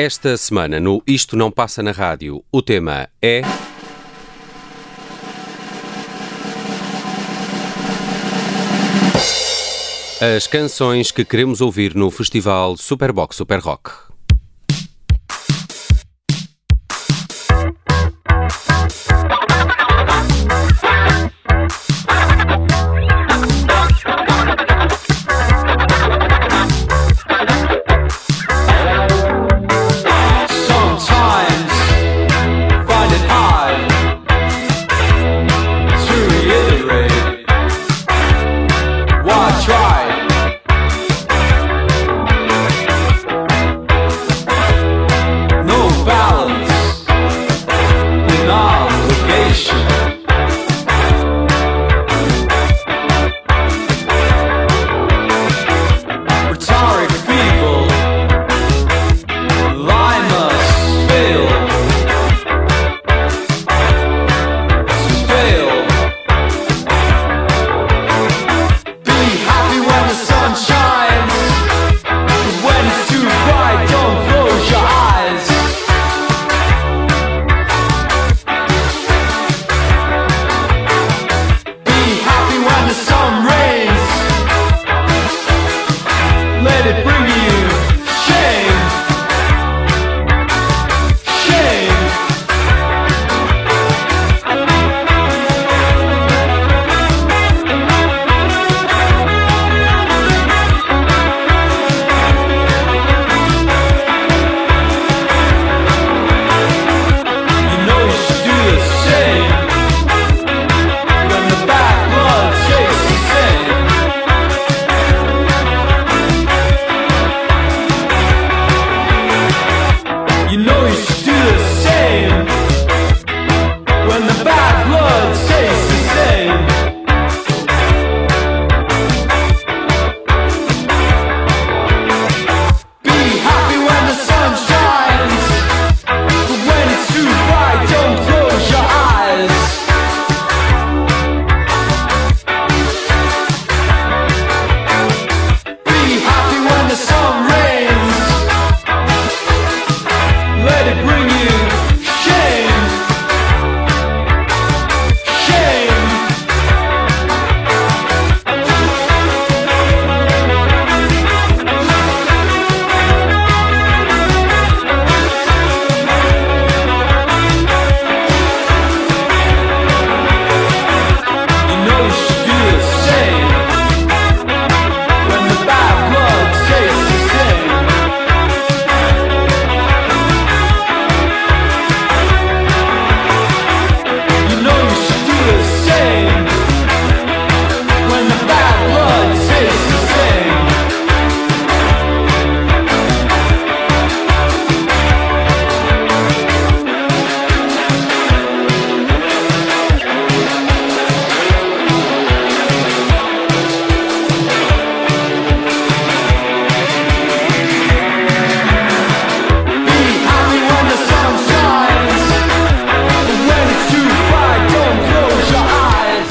Esta semana no Isto Não Passa na Rádio, o tema é. As canções que queremos ouvir no festival Superbox Super Rock.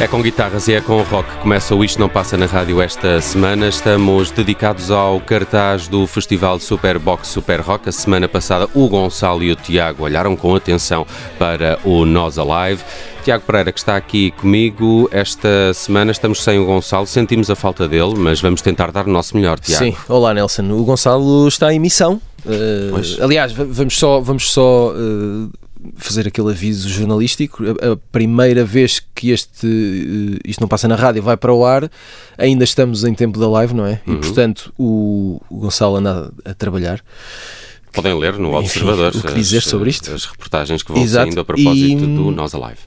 Com guitarras e é com rock. Começa o Isto Não Passa na Rádio esta semana. Estamos dedicados ao cartaz do Festival Superbox Super Rock. A semana passada, o Gonçalo e o Tiago olharam com atenção para o Nós Alive. Tiago Pereira, que está aqui comigo, esta semana estamos sem o Gonçalo, sentimos a falta dele, mas vamos tentar dar o nosso melhor, Tiago. Sim, olá Nelson. O Gonçalo está em missão. Uh, aliás, vamos só, vamos só uh, fazer aquele aviso jornalístico. A, a, primeira vez que este uh, isto não passa na rádio vai para o ar, ainda estamos em tempo da live, não é? Uhum. E portanto o, o Gonçalo anda a, a trabalhar. Podem ler no Observador o que dizer sobre isto. As reportagens que vão Exato. saindo a propósito e, do Nós Alive.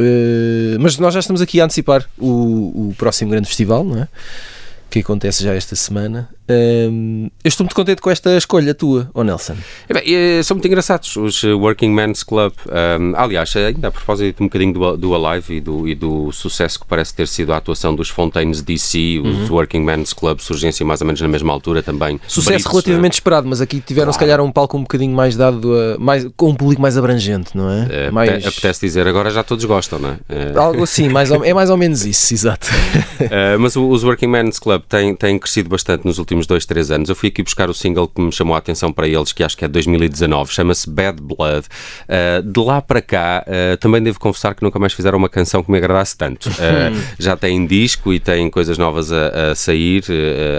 Uh, mas nós já estamos aqui a antecipar o, o próximo grande festival, não é? Que acontece já esta semana. Um, eu estou muito contente com esta escolha tua, oh Nelson. É bem, é, são muito engraçados os eh, Working Men's Club. Um, aliás, ainda a propósito um bocadinho do, do Alive e do, e do sucesso que parece ter sido a atuação dos Fontaines DC, os uhum. Working Men's Club surgem assim mais ou menos na mesma altura também. Sucesso Britos, relativamente esperado, mas aqui tiveram claro. se calhar um palco um bocadinho mais dado, a, mais, com um público mais abrangente, não é? é mais... Apetece dizer, agora já todos gostam, não é? é... Algo assim, mais ou, é mais ou menos isso, exato. Uh, mas os Working Men's Club têm, têm crescido bastante nos últimos dois, três anos. Eu fui aqui buscar o single que me chamou a atenção para eles, que acho que é de 2019, chama-se Bad Blood. Uh, de lá para cá, uh, também devo confessar que nunca mais fizeram uma canção que me agradasse tanto. Uh, já têm disco e têm coisas novas a, a sair,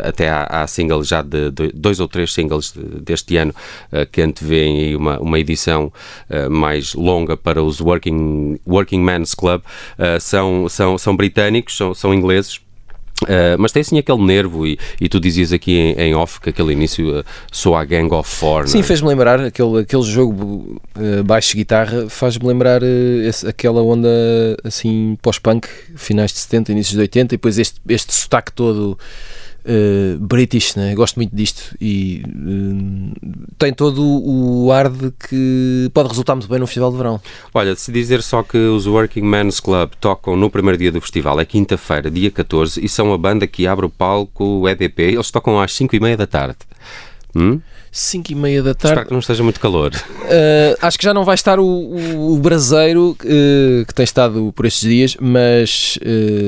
até há, há singles já de, de, dois ou três singles deste ano que antevêem uma, uma edição mais longa para os Working, Working Men's Club. são, são, são britânicos, são, são ingleses Uh, mas tem assim aquele nervo, e, e tu dizias aqui em, em off que aquele início uh, soa a Gang of Four. Sim, é? fez-me lembrar aquele, aquele jogo uh, baixo guitarra, faz-me lembrar esse, aquela onda assim pós-punk, finais de 70, inícios de 80, e depois este, este sotaque todo uh, British, né? gosto muito disto e uh, tem todo o ar de que pode resultar muito bem no Festival de Verão. Olha, se dizer só que os Working Men's Club tocam no primeiro dia do festival, é quinta-feira, dia 14, e são a banda que abre o palco EDP, eles tocam às 5 e meia da tarde. Hum? 5 e meia da tarde. Espero que não esteja muito calor. Uh, acho que já não vai estar o, o, o braseiro uh, que tem estado por estes dias, mas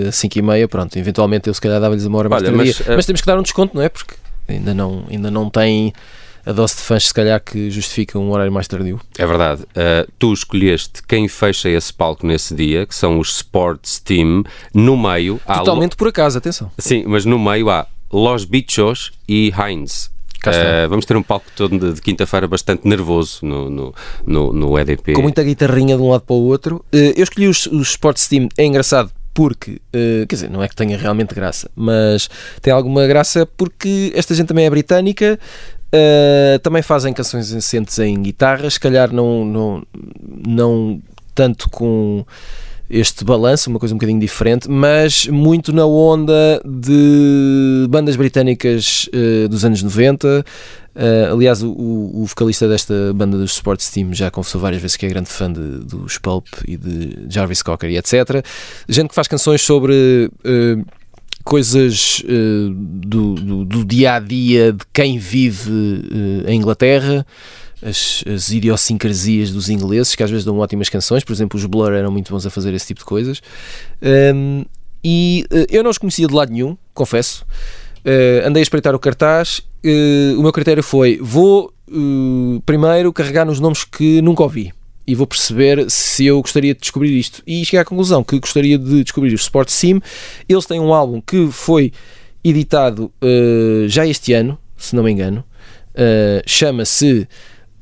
uh, 5 e meia, pronto, eventualmente eu se calhar dava-lhes uma hora mais Olha, mas, mas temos que dar um desconto, não é? Porque ainda não, ainda não tem a dose de fãs, se calhar, que justifica um horário mais tardio. É verdade. Uh, tu escolheste quem fecha esse palco nesse dia, que são os Sports Team. No meio há. Totalmente por acaso, atenção. Sim, mas no meio há Los Bichos e Heinz. Uh, vamos ter um palco todo de, de quinta-feira bastante nervoso no, no, no, no, EDP. Com muita guitarrinha de um lado para o outro. Uh, eu escolhi os, os Sports Team, é engraçado porque, uh, quer dizer, não é que tenha realmente graça, mas tem alguma graça porque esta gente também é britânica, também fazem canções assentes em guitarra, se calhar não, não, não tanto com este balanço, uma coisa um bocadinho diferente, mas muito na onda de bandas britânicas uh, dos anos 90. Uh, eh, aliás, o, o, vocalista desta banda dos Sports Team já confessou várias vezes que é grande fã de, dos Pulp e de Jarvis Cocker e etc. Gente que faz canções sobre. Uh, coisas do, do, do, dia a dia de quem vive em Inglaterra, as, as idiosincrasias dos ingleses, que às vezes dão ótimas canções, por exemplo, os Blur eram muito bons a fazer esse tipo de coisas. Um, e uh, eu não os conhecia de lado nenhum, confesso. Uh, andei a espreitar o cartaz. Uh, o meu critério foi: vou primeiro carregar nos nomes que nunca ouvi e vou perceber se eu gostaria de descobrir isto. E cheguei à conclusão que gostaria de descobrir o Sport Sim. Eles têm um álbum que foi editado já este ano, se não me engano. Uh, Chama-se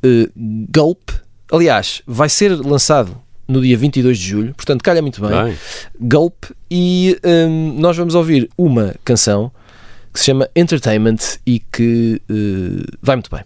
uh, Gulp. Aliás, vai ser lançado no dia 22 de julho, portanto, calha muito bem. bem. Gulp. E um, nós vamos ouvir uma canção que se chama Entertainment e que uh, vai muito bem.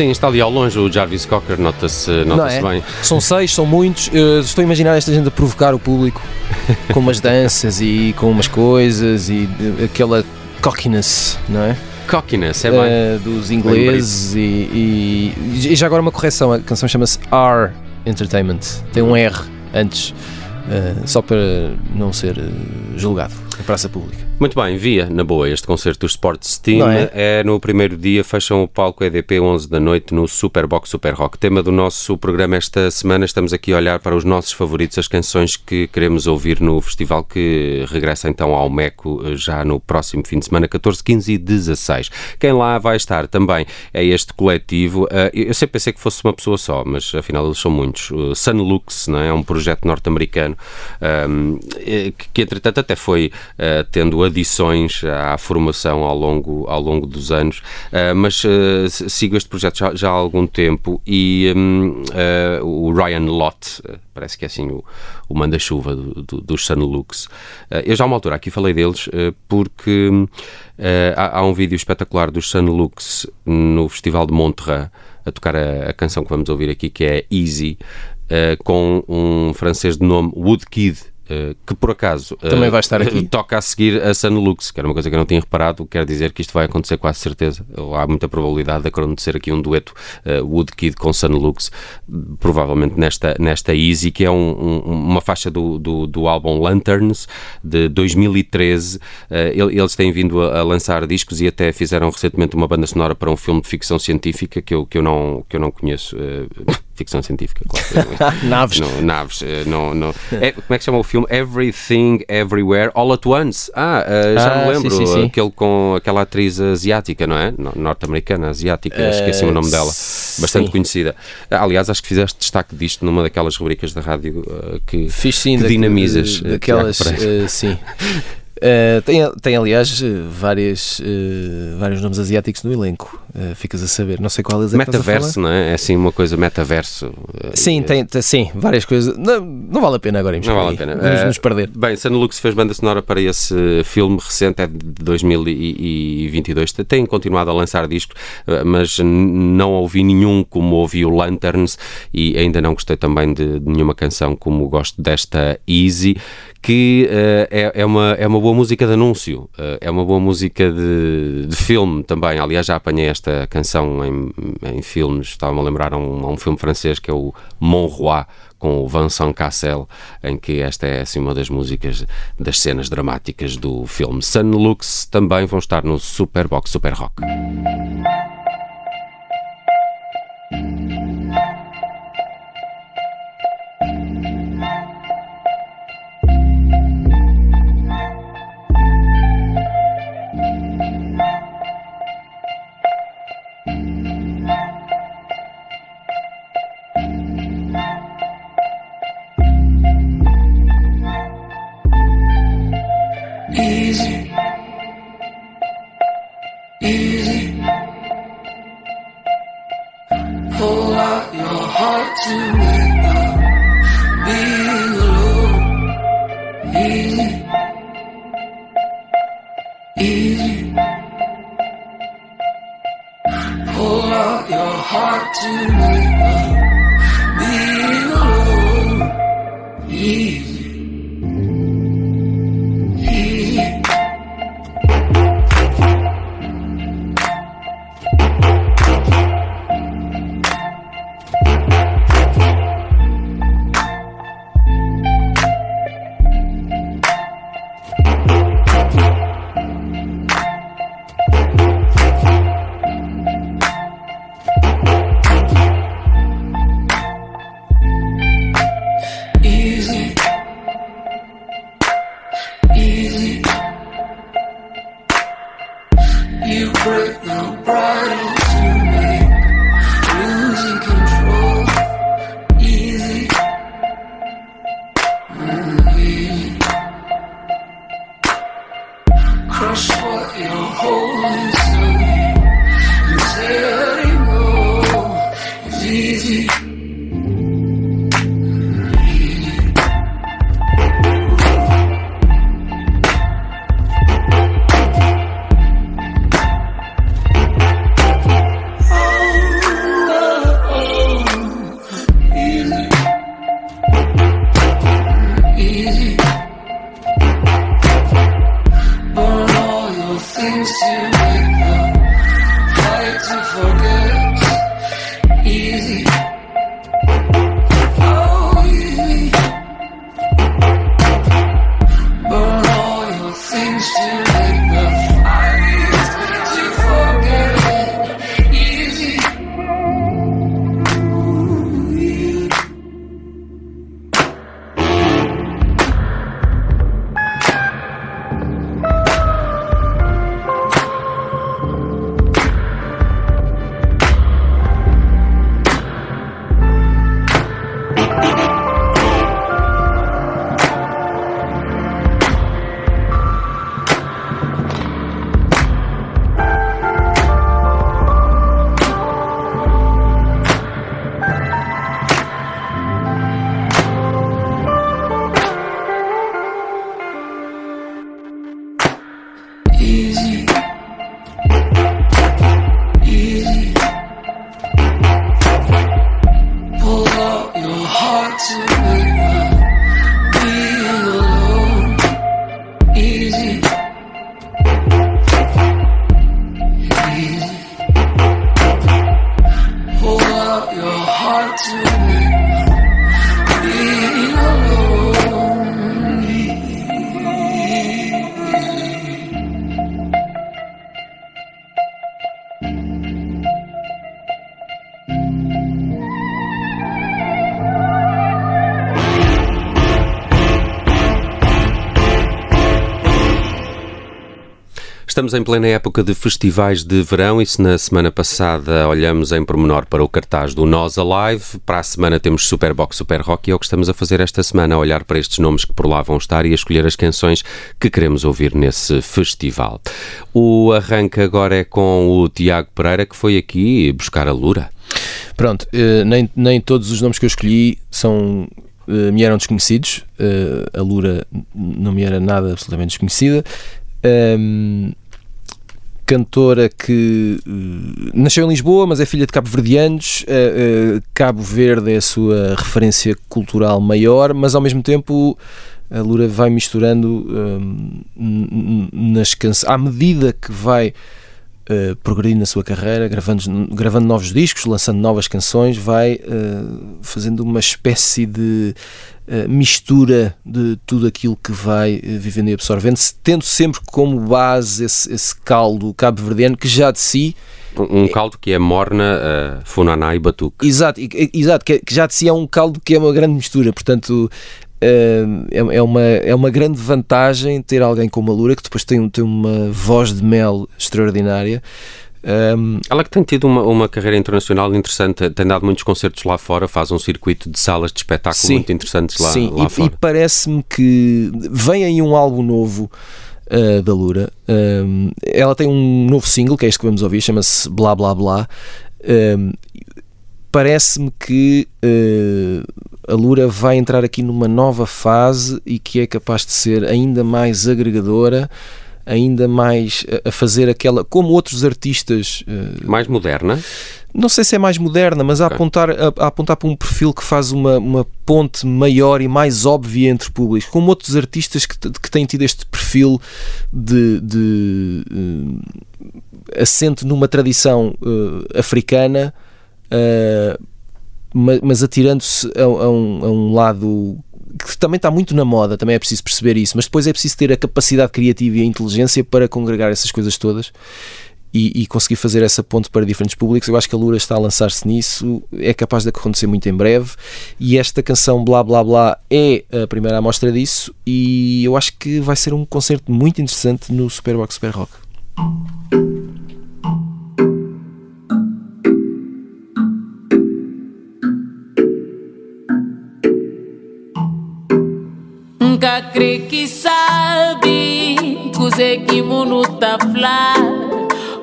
Sim, está ali ao longe o Jarvis Cocker, nota-se nota é? bem. São seis, são muitos. Eu estou a imaginar esta gente a provocar o público com umas danças e com umas coisas e aquela cockiness, não é? Cockiness, é bem. Uh, dos ingleses e, e, e, já agora uma correção, a canção chama-se R Entertainment, tem um R antes, uh, só para não ser uh, julgado em praça pública. Muito bem, via, na boa, este concerto do Sports Team é? é? no primeiro dia, fecham o palco EDP 11 da noite no Superbox Super Rock. Tema do nosso programa esta semana, estamos aqui a olhar para os nossos favoritos, as canções que queremos ouvir no festival que regressa então ao Meco eh, já no próximo fim de semana, 14, 15 e 16. Quem lá vai estar também é este coletivo. Eh, eu sempre pensei que fosse uma pessoa só, mas afinal eles são muitos. Sunlux, não é? é um projeto norte-americano ehm, eh, que entretanto até foi tendo a adições à formação ao longo, ao longo dos anos, uh, mas uh, sigo este projeto já, já, há algum tempo e um, uh, o Ryan Lott, parece que é assim o, o manda-chuva do, do, dos Sunlux. eu já há uma altura aqui falei deles porque há, há, um vídeo espetacular dos Sunlux no Festival de Montreux a tocar a, a canção que vamos ouvir aqui, que é Easy, com um francês de nome Woodkid que por acaso também vai estar aqui. toca a seguir a Sunlux, que era uma coisa que eu não tinha reparado, quer dizer que isto vai acontecer quase certeza. Há muita probabilidade de acontecer aqui um dueto uh, Woodkid com Sunlux, provavelmente nesta, nesta Easy, que é um, um, uma faixa do, do, do, álbum Lanterns de 2013. Uh, eles têm vindo a, a, lançar discos e até fizeram recentemente uma banda sonora para um filme de ficção científica que eu, que eu, não, que eu não conheço. Uh, ficção científica, claro. naves. Não, naves. Eh, não, não. É, como é que chama o filme? Everything, Everywhere, All at Once. Ah, uh, já ah, me lembro. Sim, sim, sim. Aquele com aquela atriz asiática, não é? Norte-americana, asiática, uh, esqueci o nome dela. Bastante conhecida. Aliás, acho que fizeste destaque disto numa daquelas rubricas da rádio uh, que, Fiz, sim, que dinamizas. Daquelas, sim. Uh, tem, tem, aliás, várias, uh, vários nomes asiáticos no elenco, uh, ficas a saber. Não sei qual é Metaverso, não é? É assim uma coisa metaverso. Sim, tem, sim, várias coisas. Não, não vale a pena agora Não vale a pena. Vamos nos perder. Bem, Sanulux fez banda sonora para esse filme recente, é de 2022. Tem continuado a lançar discos, mas não ouvi nenhum como ouvi o Lanterns e ainda não gostei também de, de nenhuma canção como gosto desta Easy que é, é, uma, é uma boa música de anúncio, uh, é uma boa música de, de filme também. Aliás, já apanhei esta canção em, em filmes, estava-me a lembrar a um, um filme francês que é o Mon Roi, com o Vincent Cassel, em que esta é assim, uma das músicas das cenas dramáticas do filme. Sunlux também vão estar no Superbox Super Rock. heart to me. your spot, your whole is. Estamos em plena época de festivais de verão e se na semana passada olhamos em pormenor para o cartaz do Nós Alive, para a semana temos Superbox Super Rock e é o que estamos a fazer esta semana, olhar para estes nomes que por lá vão estar e escolher as canções que queremos ouvir nesse festival. O arranque agora é com o Tiago Pereira que foi aqui buscar a Lura. Pronto, eh, nem, nem todos os nomes que eu escolhi são eh, me eram desconhecidos. Eh, a Lura não me era nada absolutamente desconhecida. Um, cantora que uh, nasceu em Lisboa, mas é filha de cabo-verdianos. Uh, Cabo Verde é a sua referência cultural maior, mas ao mesmo tempo a Lura vai misturando nas canções, à medida que vai uh, progredindo na sua carreira, gravando, gravando novos discos, lançando novas canções, vai uh, fazendo uma espécie de uh, mistura de tudo aquilo que vai vivendo e absorvendo, tendo sempre como base esse, esse caldo cabo-verdiano que já de si um caldo que é morna, uh, funaná e batuque. Exato, exato que, que já de si é um caldo que é uma grande mistura, portanto é, é, uma, é uma grande vantagem ter alguém como a Lura que depois tem, tem uma voz de mel extraordinária. Um, Ela que tem tido uma, uma carreira internacional interessante, tem dado muitos concertos lá fora, faz um circuito de salas de espetáculo sim, muito interessantes lá, sim, lá e, fora. E parece-me que vem aí um álbum novo uh, da Lura. Um, ela tem um novo single, que é este que vamos ouvir, chama-se Blá Blá Blá. Um, parece-me que uh, a Lura vai entrar aqui numa nova fase e que é capaz de ser ainda mais agregadora, ainda mais a fazer aquela. como outros artistas. Uh, mais moderna? Não sei se é mais moderna, mas okay. a, apontar, a, a, apontar para um perfil que faz uma, uma ponte maior e mais óbvia entre públicos, como outros artistas que, que têm tido este perfil de, de uh, assente numa tradição africana uh, mas, mas atirando-se a, a, um, a um lado que também está muito na moda, também é preciso perceber isso, mas depois é preciso ter a capacidade criativa e a inteligência para congregar essas coisas todas e, e, conseguir fazer essa ponte para diferentes públicos. Eu acho que a Lura está a lançar-se nisso, é capaz de acontecer muito em breve. E esta canção Blá Blá Blá é a primeira amostra disso. E eu acho que vai ser um concerto muito interessante no Superbox Super Rock. Mundo tá flá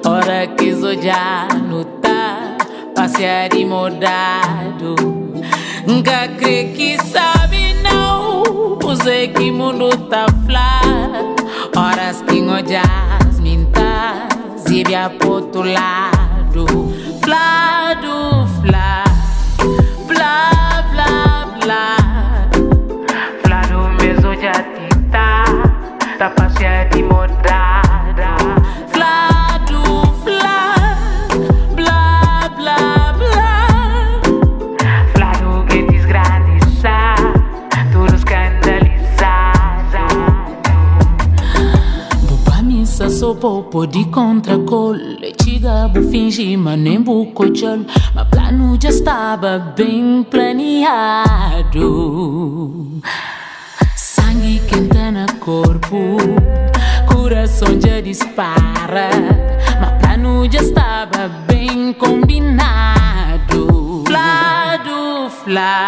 Hora que já no tá Passear e modado Nunca crê que sabe não Cuse que mundo tá flá Horas que ngojas minta Zibia pro outro popo de contracol Chiga bu fingi mas nem bu cochol Mas plano já estava bem planeado. Sangue quente no corpo Coração já dispara. Mas plano já estava bem combinado. Flá do flá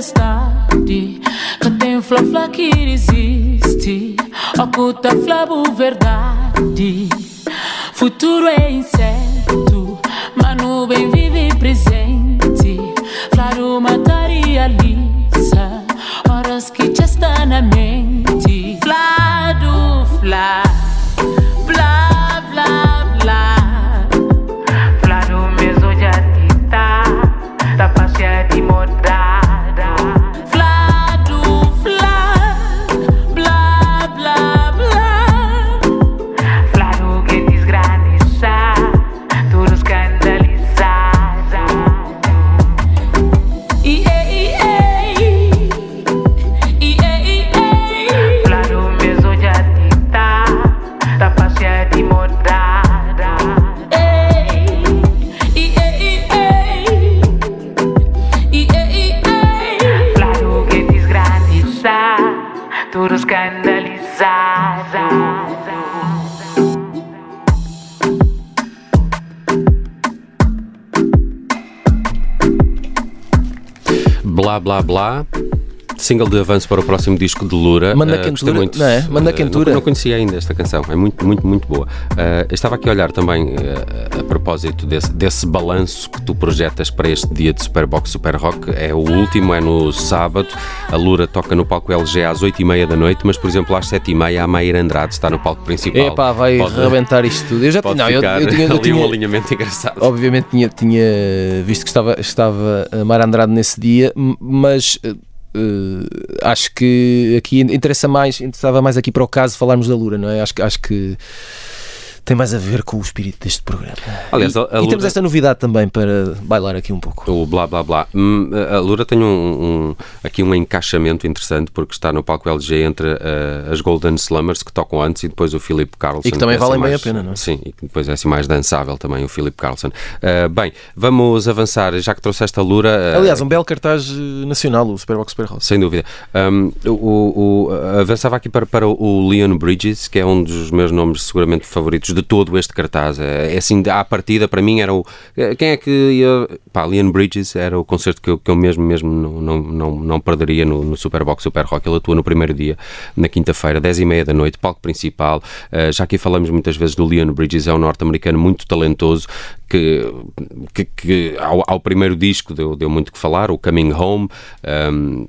tempestade Que tem flá que resiste Oculta flabo verdade. Futuro é incerto Mas nuvem blá. Single de avanço para o próximo disco de Lura. Manda uh, quentura, muito. não é? Manda quentura. Não, não, conhecia ainda esta canção, é muito, muito, muito boa. Uh, estava aqui a olhar também uh, a propósito desse, desse balanço que tu projetas para este dia de Superbox Super Rock. É o último, é no sábado. A Lura toca no palco LG às 8h30 da noite, mas por exemplo às 7h30 a Maíra Andrade está no palco principal. Epá, vai pode, rebentar isto tudo. Eu já pode não, eu, eu, tinha, eu tinha um alinhamento engraçado. Obviamente tinha, tinha visto que estava, estava a Maíra Andrade nesse dia, mas Uh, acho que aqui interessa mais, interessava mais aqui para o caso falarmos da Lura, não é? Acho, acho que tem mais a ver com o espírito deste programa. Aliás, e, a, a Lura... e temos esta novidade também para bailar aqui um pouco. O blá blá blá. Hum, a Lura tem um, um, aqui um encaixamento interessante porque está no palco LG entre uh, as Golden Slummers que tocam antes e depois o Philip Carlson. E que também que é valem assim bem a pena, não é? Sim, e que depois é assim mais dançável também o Philip Carlson. Uh, bem, vamos avançar, já que trouxeste a Lura. Uh, Aliás, um belo cartaz nacional, o Superbox Super House. Sem dúvida. Um, o, o, avançava aqui para, para o Leon Bridges, que é um dos meus nomes seguramente favoritos de todo este cartaz. É, é assim, à partida, para mim, era o. Quem é que ia. Pá, Leon Bridges era o concerto que eu, que eu mesmo, mesmo não, não, não, não perderia no, no Superbox Super Rock. Ele atua no primeiro dia, na quinta-feira, 10 e meia da noite, palco principal. Uh, já aqui falamos muitas vezes do Leon Bridges, é um norte-americano muito talentoso que, que, que ao, ao, primeiro disco deu, deu muito que falar, o Coming Home. Um,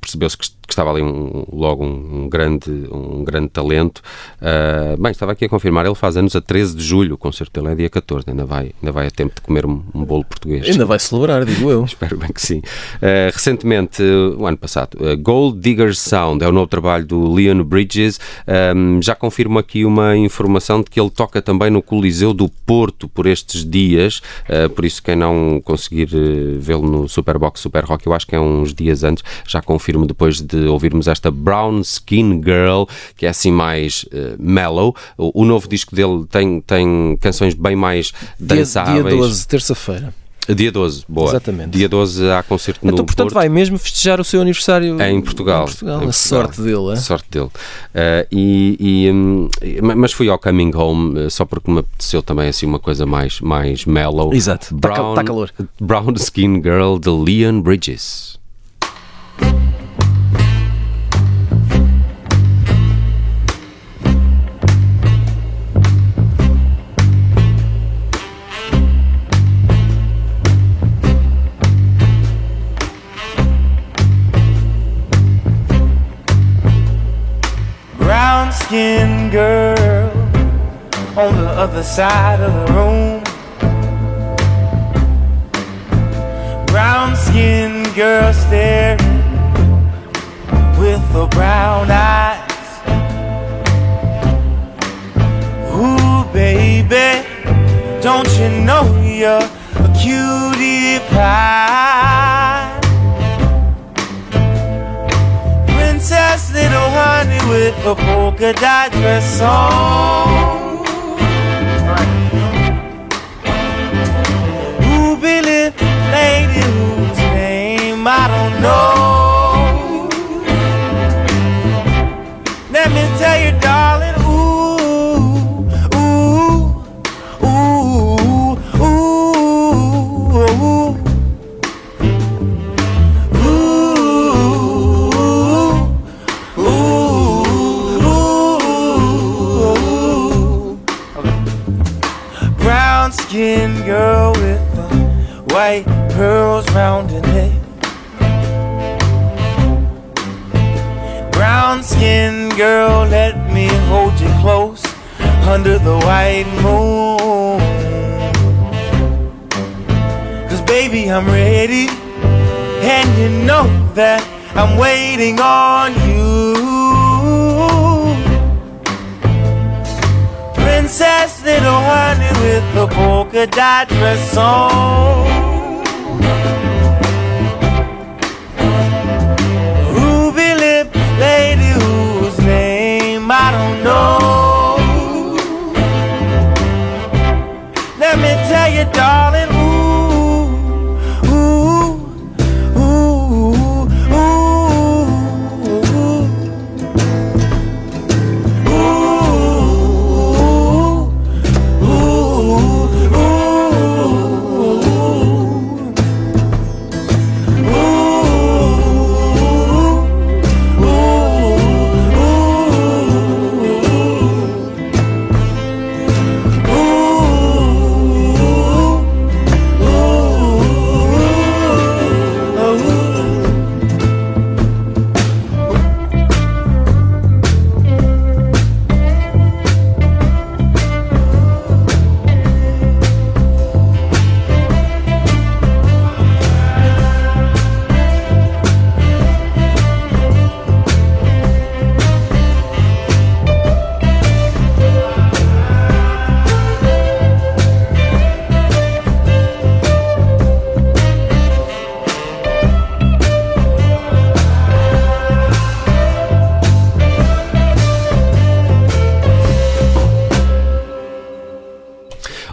Percebeu-se que que estava ali um, logo um, um, grande, um grande talento. Uh, bem, estava aqui a confirmar, ele faz anos a 13 de julho, o concerto dele é dia 14, ainda vai, ainda vai a tempo de comer um, um bolo português. Ainda vai celebrar, digo eu. Espero bem que sim. Uh, recentemente, o ano passado, uh, Gold Digger's Sound é o novo trabalho do Leon Bridges. Um, já confirmo aqui uma informação de que ele toca também no Coliseu do Porto por estes dias, por isso quem não conseguir vê-lo no Superbox Super Rock, eu acho que é uns dias antes, já confirmo depois de ouvirmos esta Brown Skin Girl, que é assim mais uh, mellow. O, o, novo disco dele tem, tem canções bem mais dançáveis. Dia, dia 12, terça-feira. Dia 12, boa. Exatamente. Dia 12 há concerto então, no portanto, Porto. vai mesmo festejar o seu aniversário em Portugal. Em Portugal. Em a sorte dele, é? sorte dele. Uh, e, e um, mas fui ao Coming Home uh, só porque me apeteceu também assim uma coisa mais, mais mellow. Exato. Está tá, tá calor. Brown Skin Girl de Leon Bridges. skinned girl on the other side of the room. Brown skinned girl staring with the brown eyes. Ooh, baby, don't you know you're a cutie pie? With a polka dot dress on. lady whose name I don't know. Girl, let me hold you close under the white moon. Cause baby, I'm ready, and you know that I'm waiting on you. Princess, little honey with the polka dot dress on. Darling.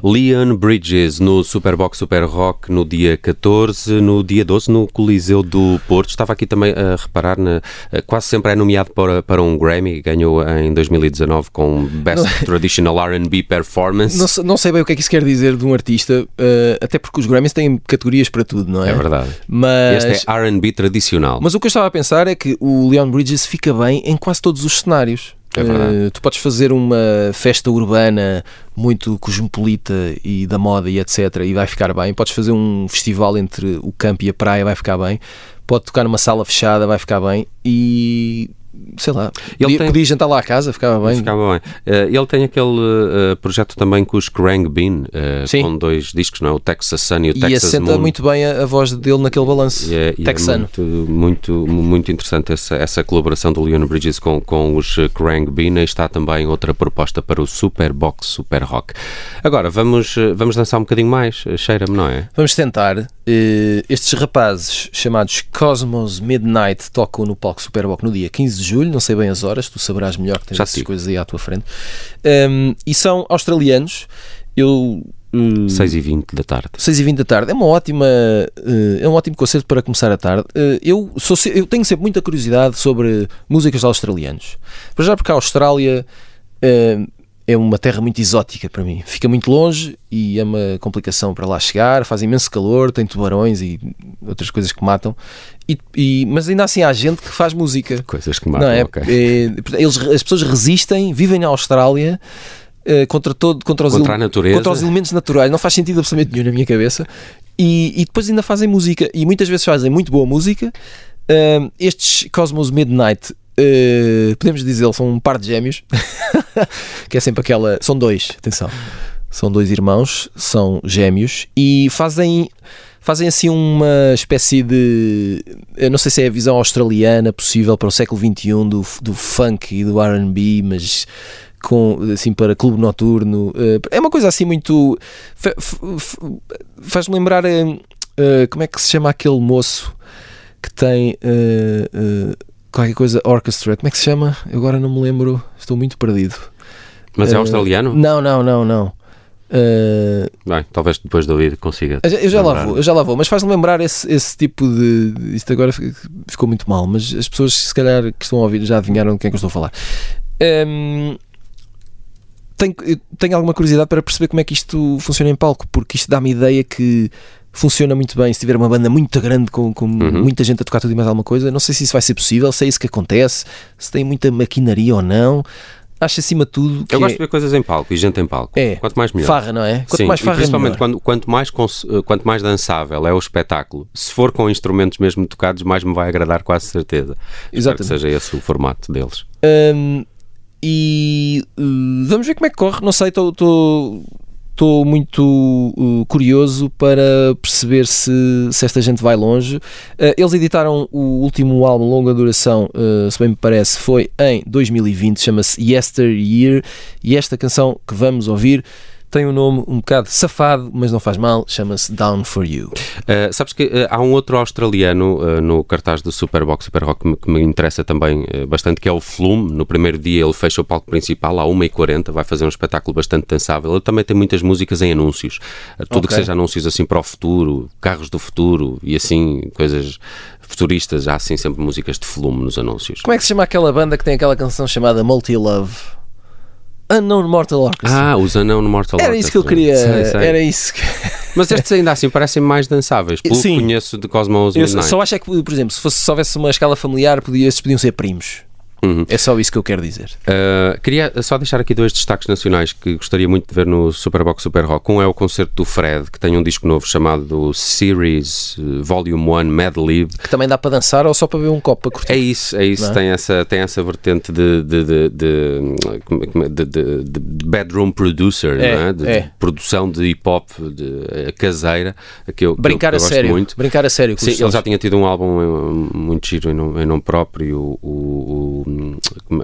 Leon Bridges no Superbox Super Rock no dia 14, no dia 12 no Coliseu do Porto. Estava aqui também a reparar, na, eh, quase sempre é nomeado para, para um Grammy, ganhou em 2019 com Best não, Traditional R&B Performance. Não, não, sei bem o que é que isso quer dizer de um artista, uh, até porque os Grammys têm categorias para tudo, não é? É verdade. Mas, este é R&B tradicional. Mas o que eu estava a pensar é que o Leon Bridges fica bem em quase todos os cenários. É uh, tu podes fazer uma festa urbana muito cosmopolita e da moda e etc. e vai ficar bem. Podes fazer um festival entre o campo e a praia, vai ficar bem. Pode tocar numa sala fechada, vai ficar bem. E sei lá, ele podia, tem... podia jantar lá à casa, ficava bem. Ficava bem. Uh, ele tem aquele uh, projeto também com os Krang Bean, uh, com dois discos, não é? O Texas Sun e o Texas. E assenta Moon. muito bem a, a, voz dele naquele balanço é, texano. É muito, muito, muito interessante essa, essa colaboração do Leon Bridges com, com os Krang Bean. E está também outra proposta para o Super Box Super Rock. Agora, vamos, vamos dançar um bocadinho mais, cheira-me, não é? Vamos tentar. estes rapazes chamados Cosmos Midnight tocam no palco Super Box no dia 15 de julho, não sei bem as horas, tu saberás melhor que tens Já essas digo. coisas aí à tua frente. Um, e são australianos. Eu Uh, 6 e 20 da tarde. 6 e 20 da tarde. É uma ótima uh, é um ótimo concerto para começar a tarde. Uh, eu, sou, eu tenho sempre muita curiosidade sobre músicas australianos. Para já porque a Austrália uh, é uma terra muito exótica para mim. Fica muito longe e é uma complicação para lá chegar. Faz imenso calor, tem tubarões e outras coisas que matam. E, e, mas ainda assim há gente que faz música. Coisas que matam, não é? Okay. É, eles, as pessoas resistem, vivem na Austrália uh, contra, todo, contra, os, contra, a natureza. contra os elementos naturais. Não faz sentido absolutamente nenhum na minha cabeça. E, e depois ainda fazem música. E muitas vezes fazem muito boa música. Uh, estes Cosmos Midnight Uh, podemos dizer, são um par de gêmeos, que é sempre aquela. São dois, atenção. São dois irmãos, são gêmeos e fazem fazem assim uma espécie de. Eu não sei se é a visão australiana possível para o século XXI do, do funk e do RB, mas com, assim para clube noturno. Eh, é uma coisa assim muito. Faz-me lembrar. Eh, eh, como é que se chama aquele moço que tem. Qualquer coisa, orchestra, como é que se chama? Eu agora não me lembro, estou muito perdido. Mas é australiano? Não, não, não, não. Uh, Bem, talvez depois de ouvir consiga. Eu já, lá vou, eu já lá vou, mas faz-me lembrar esse, esse tipo de. Isto agora ficou muito mal, mas as pessoas, se calhar, que estão a ouvir já adivinharam de quem é que eu estou a falar. Um, ehm, tenho, tenho alguma curiosidade para perceber como é que isto funciona em palco, porque isto dá-me ideia que funciona muito bem se tiver uma banda muito grande com, com uhum. muita gente a tocar tudo e mais alguma coisa. Não sei se isso vai ser possível, se é isso que acontece, se tem muita maquinaria ou não acho acima de tudo. eu gosto é... de ver coisas em palco e gente em palco. É. Quanto mais melhor. Farra, não é? Quanto Sim, mais farra, principalmente quando, quanto, mais cons... quanto mais dançável é o espetáculo, se for com instrumentos mesmo tocados, mais me vai agradar, quase certeza. Exato. que seja esse o formato deles. Um, e uh, vamos ver como é que corre. Não sei, estou estou muito uh, curioso para perceber se, se esta gente vai longe. Uh, eles editaram o último álbum longa duração, uh, se bem me parece, foi em 2020, chama-se Yesteryear, e esta canção que vamos ouvir tem um nome um bocado safado, mas não faz mal, chama-se Down for You. Uh, sabes que uh, há um outro australiano uh, no cartaz do Superbox Super Rock que me, que me interessa também bastante, que é o Flume. No primeiro dia ele fecha o palco principal à 1h40, vai fazer um espetáculo bastante dançável. Ele também tem muitas músicas em anúncios. tudo okay. que seja anúncios assim para o futuro, carros do futuro e assim, coisas futuristas. Há assim sempre músicas de Flume nos anúncios. Como é que se chama aquela banda que tem aquela canção chamada Multi Love? Unknown Mortal Orchestra. Ah, os Unknown Mortal Orchestra. Era isso que eu queria. Sei, sei. Era isso que... Mas estes ainda assim parecem mais dançáveis, pelo Sim. que conheço de Cosmos Midnight. Eu só acho é que, por exemplo, se, fosse, se houvesse uma escala familiar, podia, estes podiam ser primos. Uhum. É só isso que eu quero dizer. Uh, queria só deixar aqui dois destaques nacionais que gostaria muito de ver no Superbox Super Rock. Um é o concerto do Fred, que tem um disco novo chamado Series eh, Volume 1 Mad Lib. Que também dá para dançar ou só para ver um copo para curtir? É isso, é isso. É? Tem, essa, tem essa vertente de, de, de, de, de, de bedroom producer, é, é? De, é. produção de hip hop eh, caseira. Que eu, Brincar que eu, a sério. Muito. Brincar a sério. Sim, ele já tinha tido um álbum eh, muito giro em nome, em nome próprio. o, o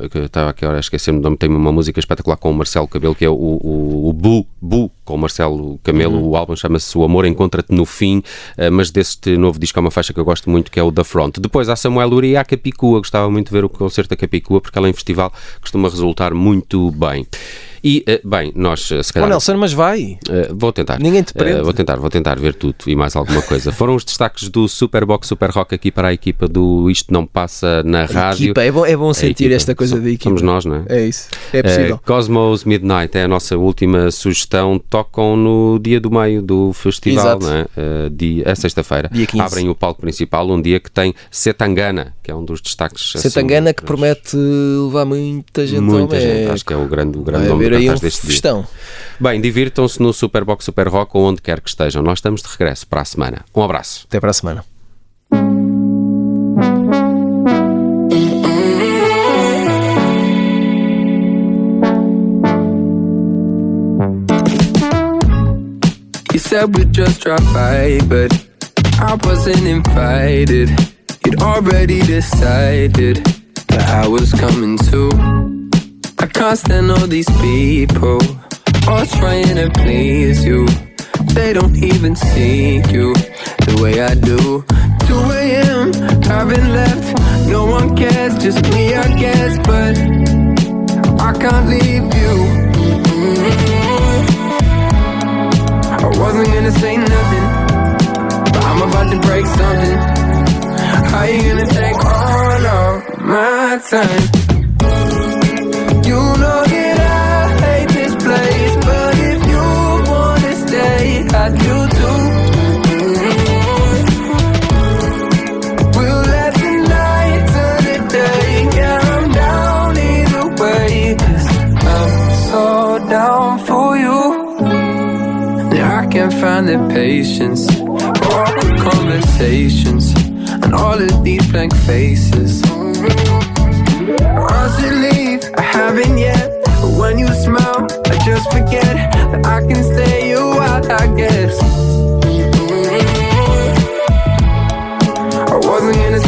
que estava aqui a esquecer-me nome, tem uma música espetacular com o Marcelo Cabelo, que é o, o, o Bu, Bu, com o Marcelo Camelo. Uhum. O álbum chama-se O Amor Encontra-te no Fim, uh, mas deste novo disco há uma faixa que eu gosto muito, que é o Da Front. Depois há Samuel Uri e há Capicua. Gostava muito de ver o concerto da Capicua, porque ela em festival costuma resultar muito bem. E, eh, bem, nós eh, se calhar. Oh, Nelson, mas vai. Uh, vou tentar. Ninguém te prende. Vou tentar, vou tentar ver tudo e mais alguma coisa. Foram os destaques do Superbox Super Rock aqui para a equipa do Isto Não Passa na Rádio. Equipa, é bom, é bom sentir esta coisa da equipa. Somos nós, não é? É isso. É possível. Cosmos Midnight é a nossa última sugestão. Tocam no dia do meio do festival, Exato. não é? Dia, é sexta-feira. Abrem o palco principal, um dia que tem Setangana, que é um dos destaques. Setangana assim, que promete levar muita gente Muita gente, acho que é o grande, o grande nome do um deste dia. Bem, divirtam-se no Superbox Super Rock ou onde quer que estejam. Nós estamos de regresso para a semana. Um abraço. Até para a semana. You said we just dropped by, but I wasn't invited. You'd already decided that I was coming too. I can't stand all these people all trying to please you. They don't even see you the way I do. 2 a.m. haven't left. No one cares, just me, I guess. But I can't leave you. Mm-hmm. I wasn't gonna say nothing, but I'm about to break something. How you gonna take all of my time? Can't need to pay this place, but if you wanna stay, I'm down either way, 'cause I'm so down for you. Dark and find the patience for awkward conversations and all of these blank faces. I just forget that I can stay you out, I guess. I wasn't gonna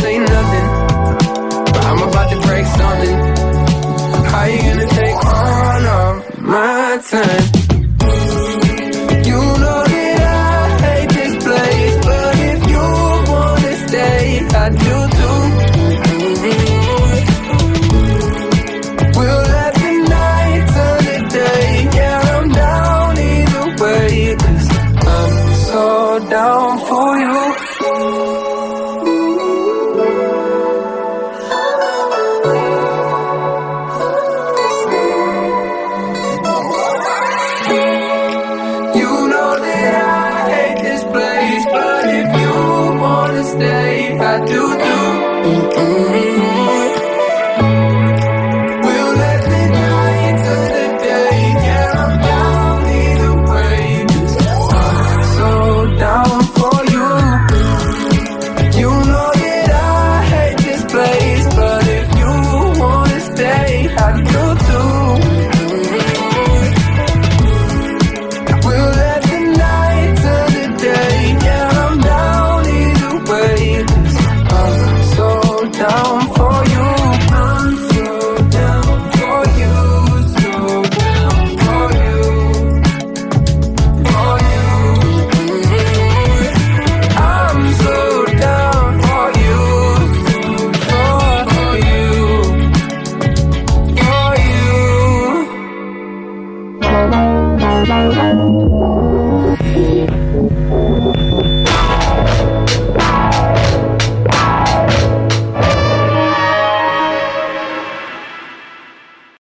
do. Mm-hmm.